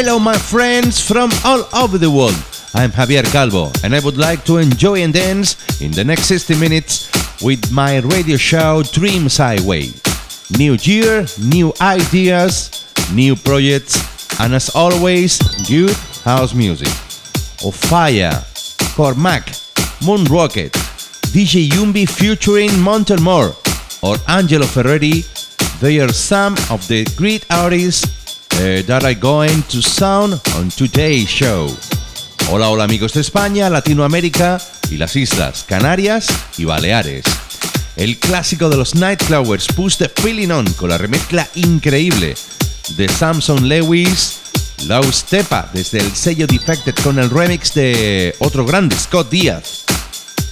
Hello, my friends from all over the world. I'm Javier Calvo, and I would like to enjoy and dance in the next 60 minutes with my radio show Dreams Highway. New year, new ideas, new projects, and as always, good house music. Ofaya, Cormac, Moon Rocket, DJ Yumbi featuring Montelmore, or Angelo Ferretti, they are some of the great artists eh, that are going to sound on today's show. Hola, hola amigos de España, Latinoamérica y las Islas Canarias y Baleares. El clásico de los Nightcrawlers, Push the Feeling On, con la remezcla increíble de Samson Lewis, Low Stepa desde el sello Defected con el remix de otro grande, Scott Díaz,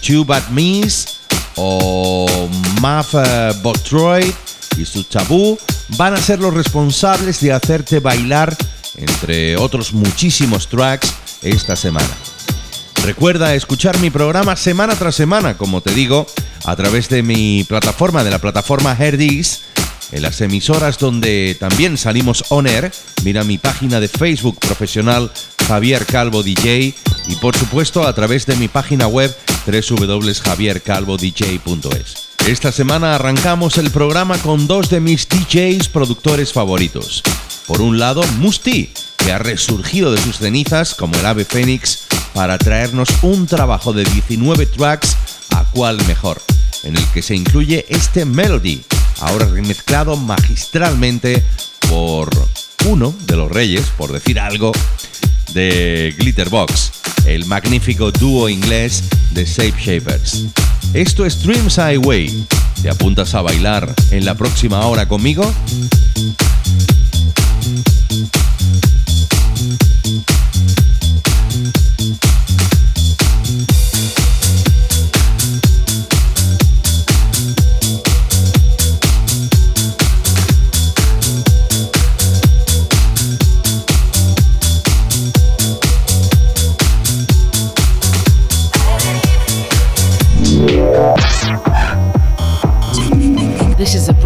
Two Bad Me's o Math eh, Botroy y su tabú van a ser los responsables de hacerte bailar, entre otros muchísimos tracks, esta semana. Recuerda escuchar mi programa semana tras semana, como te digo, a través de mi plataforma, de la plataforma Herdis, en las emisoras donde también salimos on air. Mira mi página de Facebook profesional Javier Calvo DJ y por supuesto a través de mi página web www.javiercalvodj.es. Esta semana arrancamos el programa con dos de mis DJs productores favoritos. Por un lado, Musti, que ha resurgido de sus cenizas como el ave fénix para traernos un trabajo de 19 tracks a cual mejor, en el que se incluye este Melody, ahora remezclado magistralmente por uno de los reyes, por decir algo, de Glitterbox, el magnífico dúo inglés de Shape Shapers. Esto es Dreams Highway. ¿Te apuntas a bailar en la próxima hora conmigo?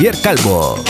Javier Calvo.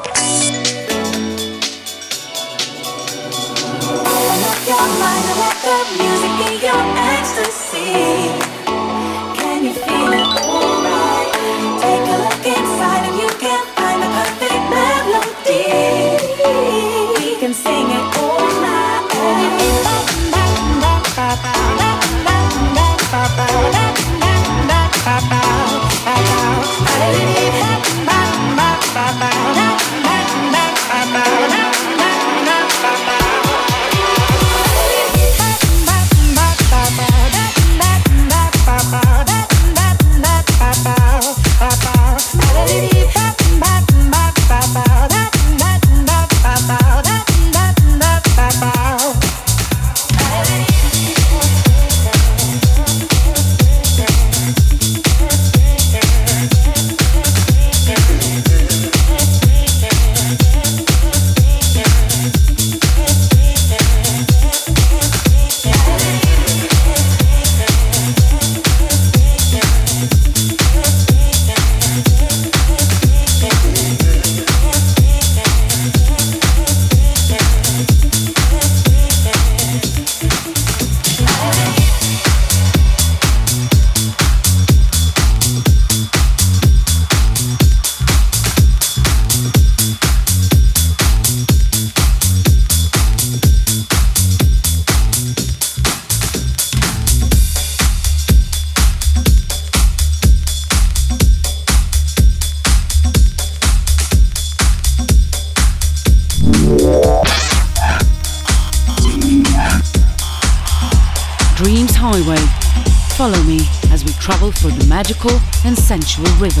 Magical and sensual rhythms.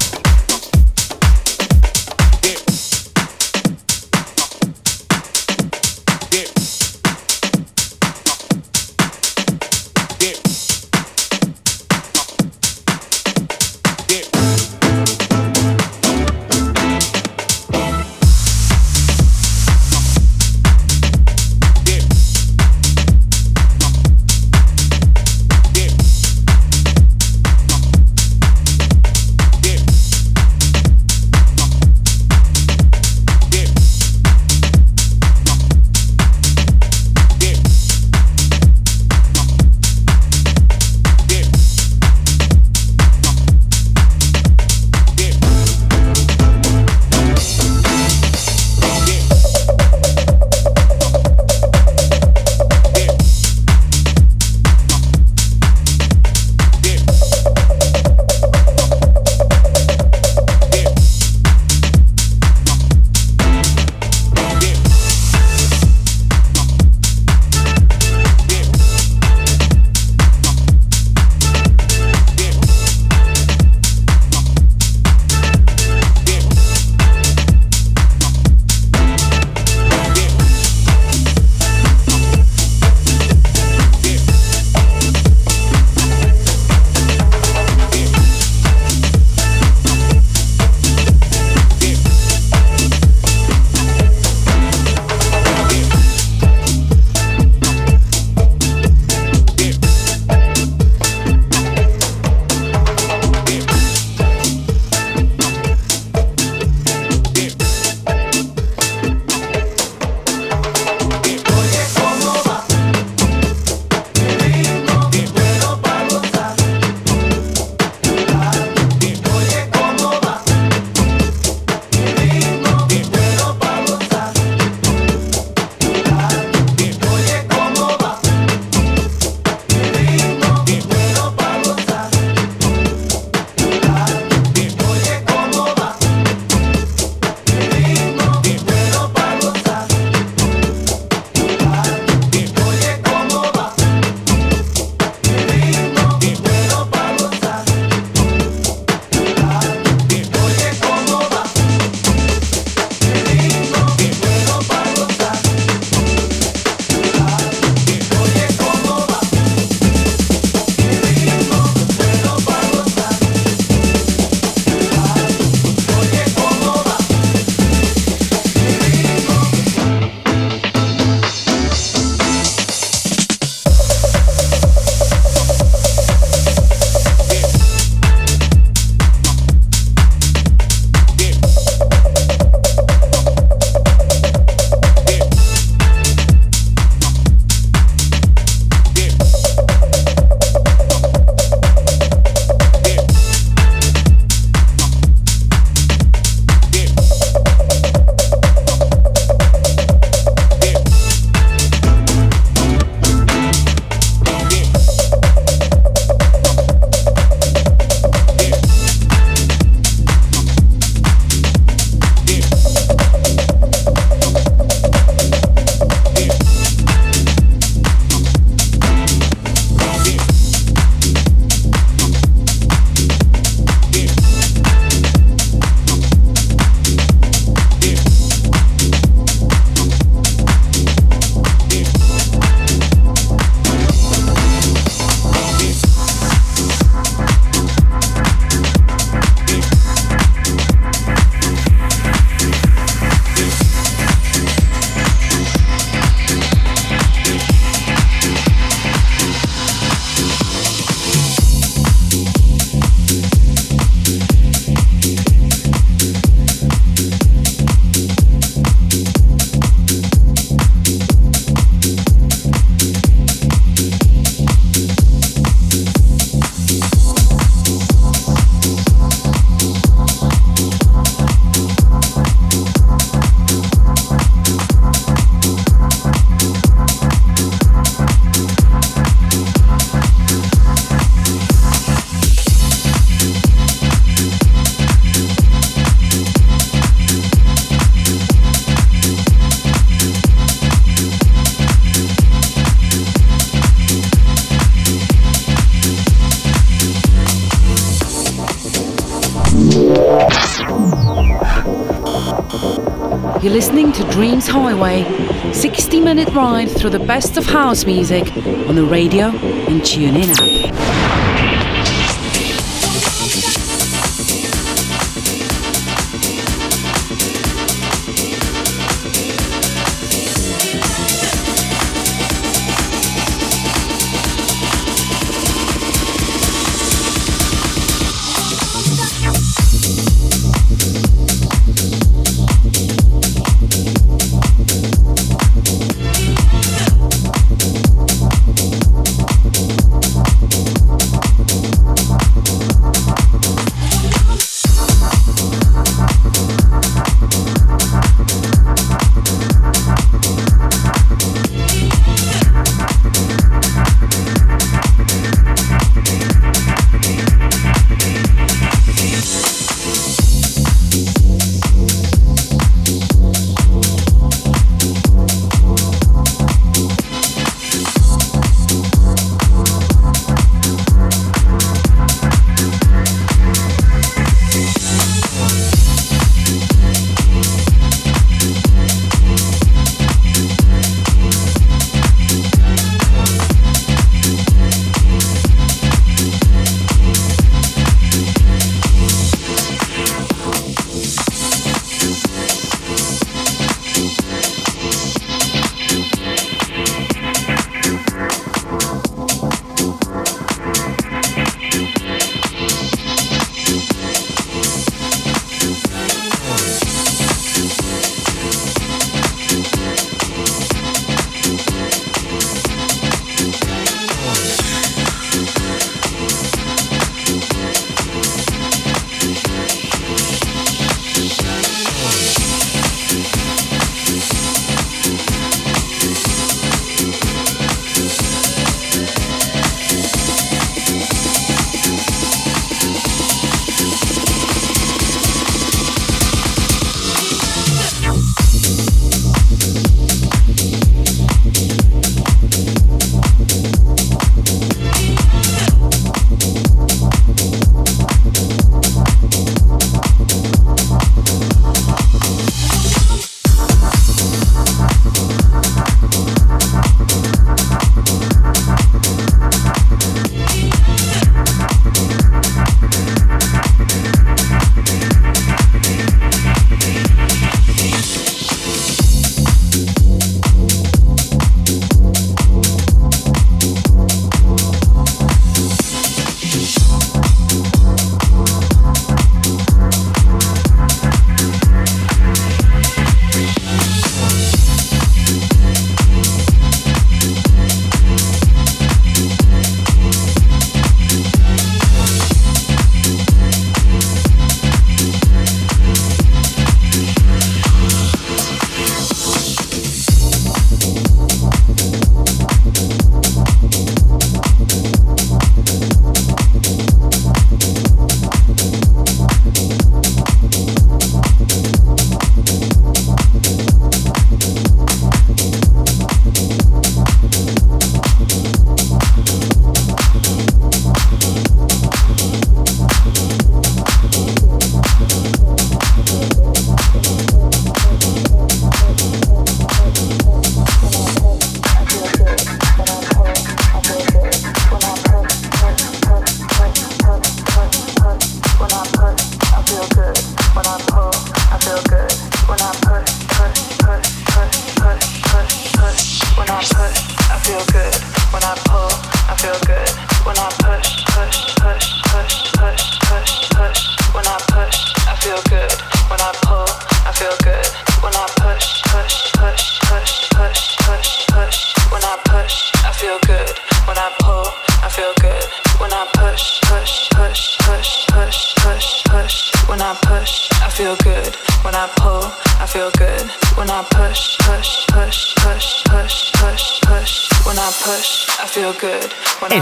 You're listening to Dreams Highway, 60 minute ride through the best of house music on the radio and TuneIn app.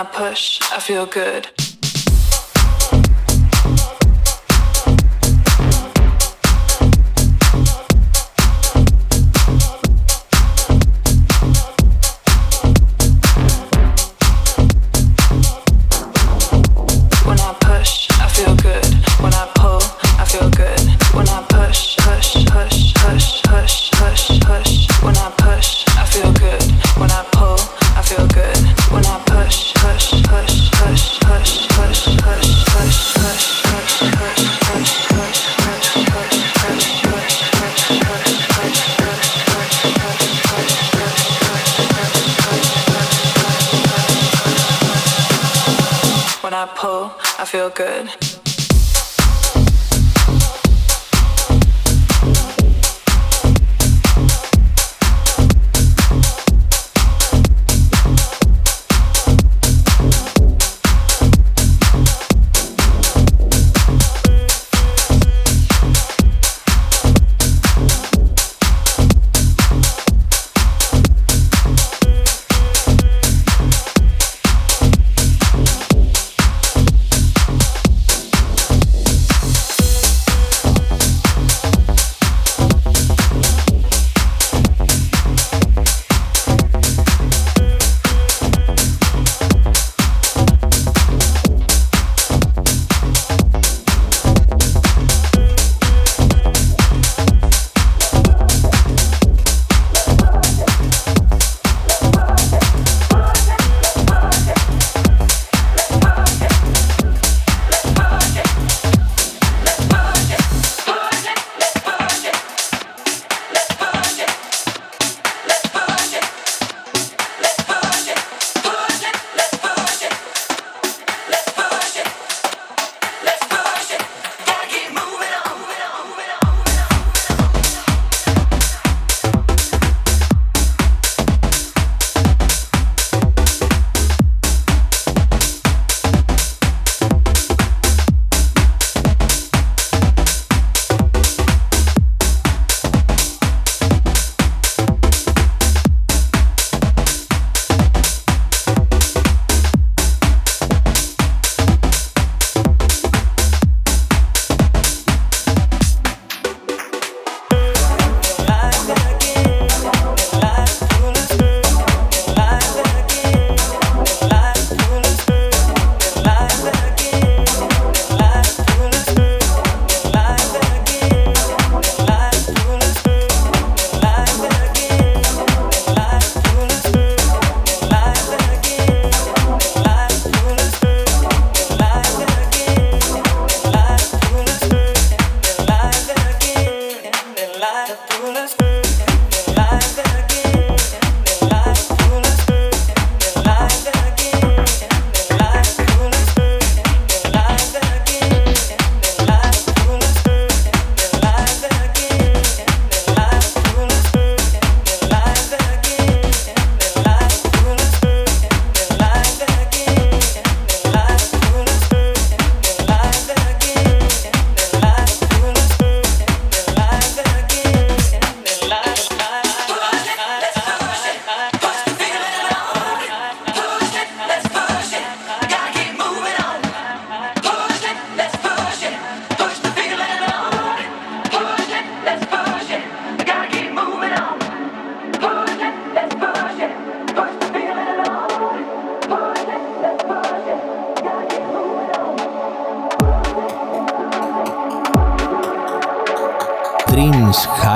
I push, I feel good. good.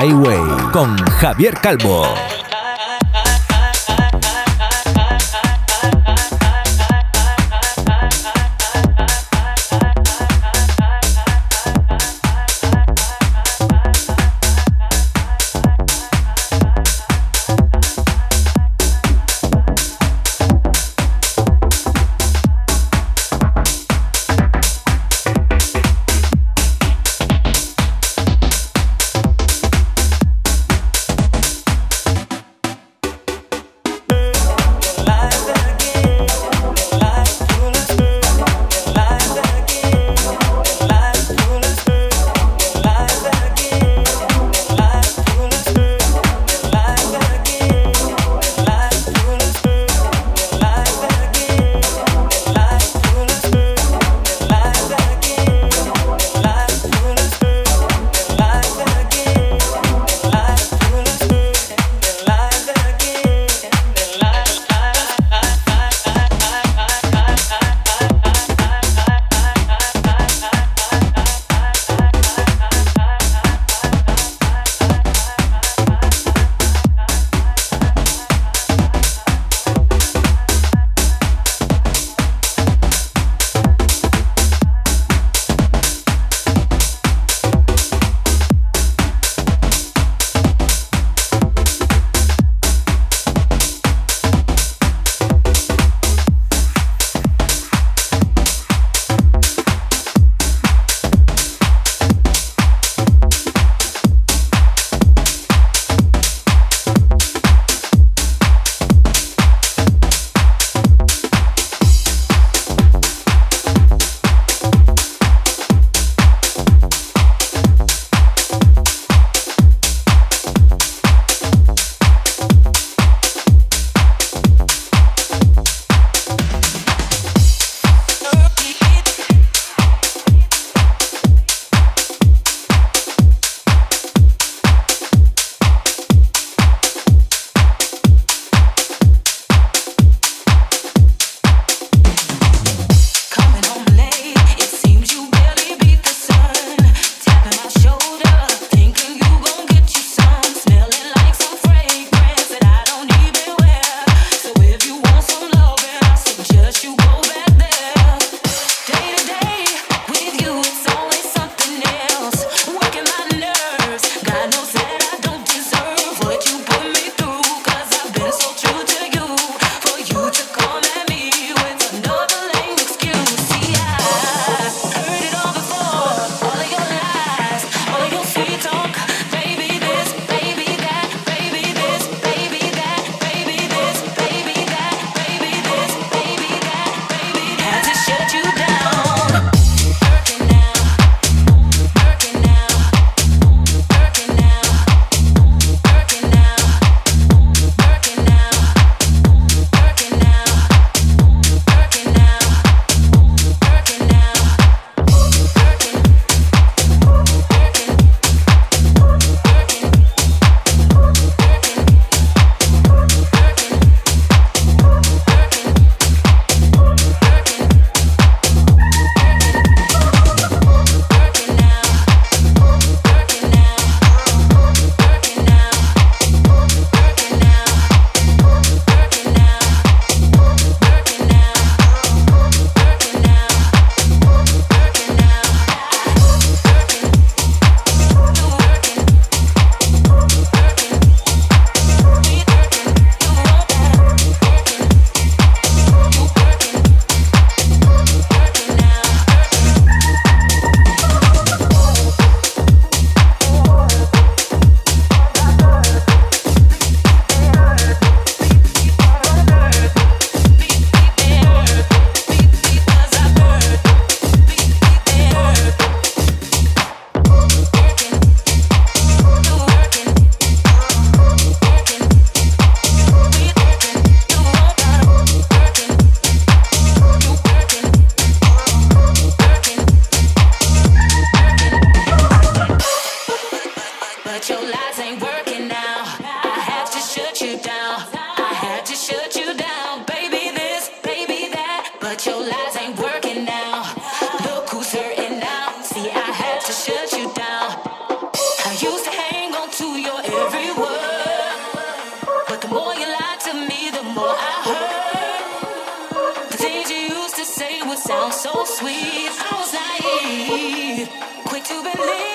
Push, push, push, Sounds sound so sweet. I was naive, quick to believe.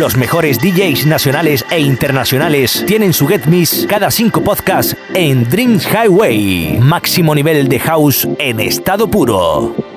Los mejores DJs nacionales e internacionales tienen su Get Miss cada cinco podcasts en Dreams Highway. Máximo nivel de house en estado puro.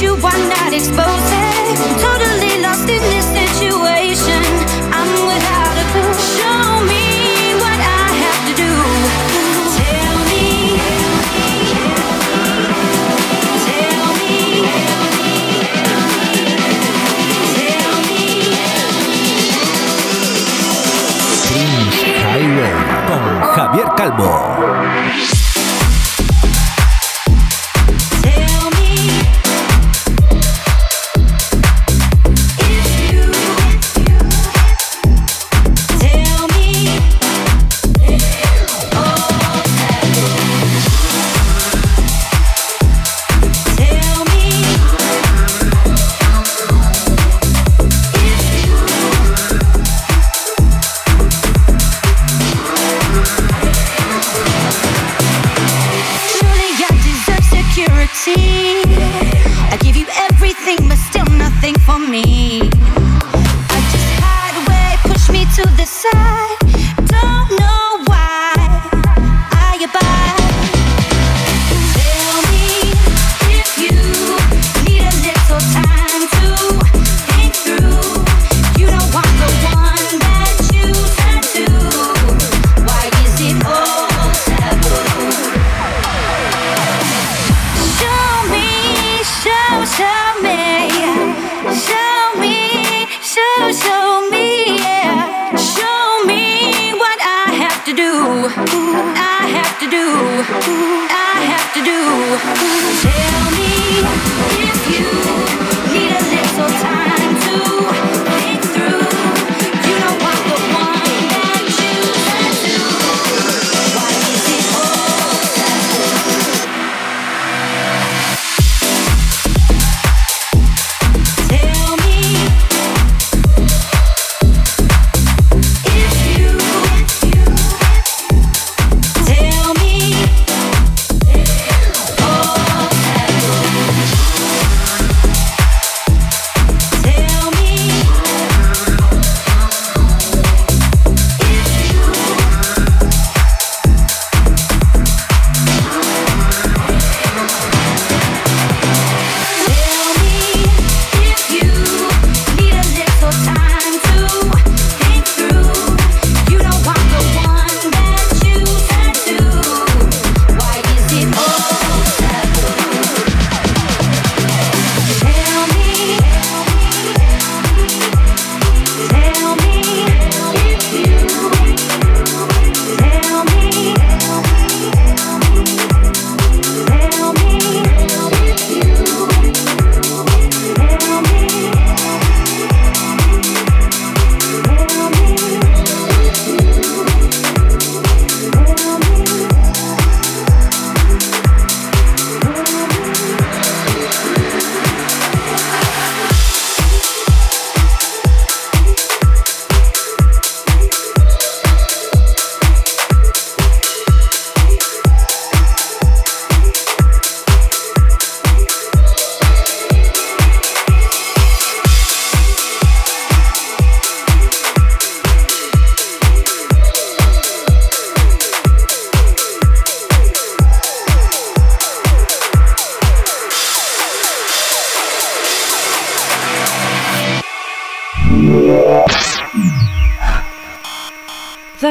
you are not exposing. Totally lost in this situation. I'm without a clue. Show me what I have to do. Tell me. Tell me. Tell me. Tell Prince Highway con Javier Calvo.